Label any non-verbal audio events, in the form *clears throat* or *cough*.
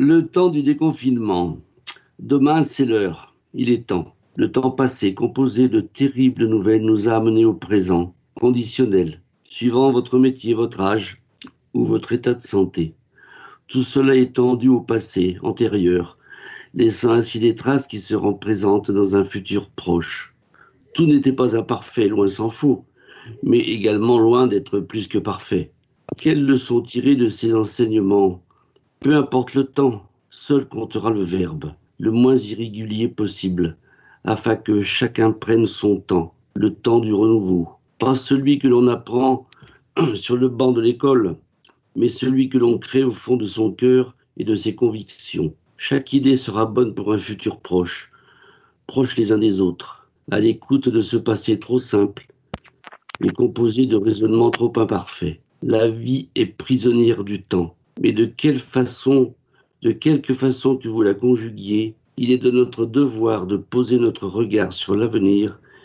Le temps du déconfinement. Demain, c'est l'heure. Il est temps. Le temps passé, composé de terribles nouvelles, nous a amenés au présent, conditionnel, suivant votre métier, votre âge ou votre état de santé. Tout cela est tendu au passé, antérieur, laissant ainsi des traces qui seront présentes dans un futur proche. Tout n'était pas imparfait, loin s'en faut, mais également loin d'être plus que parfait. Quelles leçons tirer de ces enseignements Peu importe le temps, seul comptera le verbe, le moins irrégulier possible, afin que chacun prenne son temps, le temps du renouveau. Pas celui que l'on apprend *clears throat* sur le banc de l'école, mais celui que l'on crée au fond de son cœur et de ses convictions. Chaque idée sera bonne pour un futur proche, proches les uns des autres, à l'écoute de ce passé trop simple et composé de raisonnements trop imparfaits. La vie est prisonnière du temps, mais de quelle façon, de quelque façon que vous la conjuguiez, il est de notre devoir de poser notre regard sur l'avenir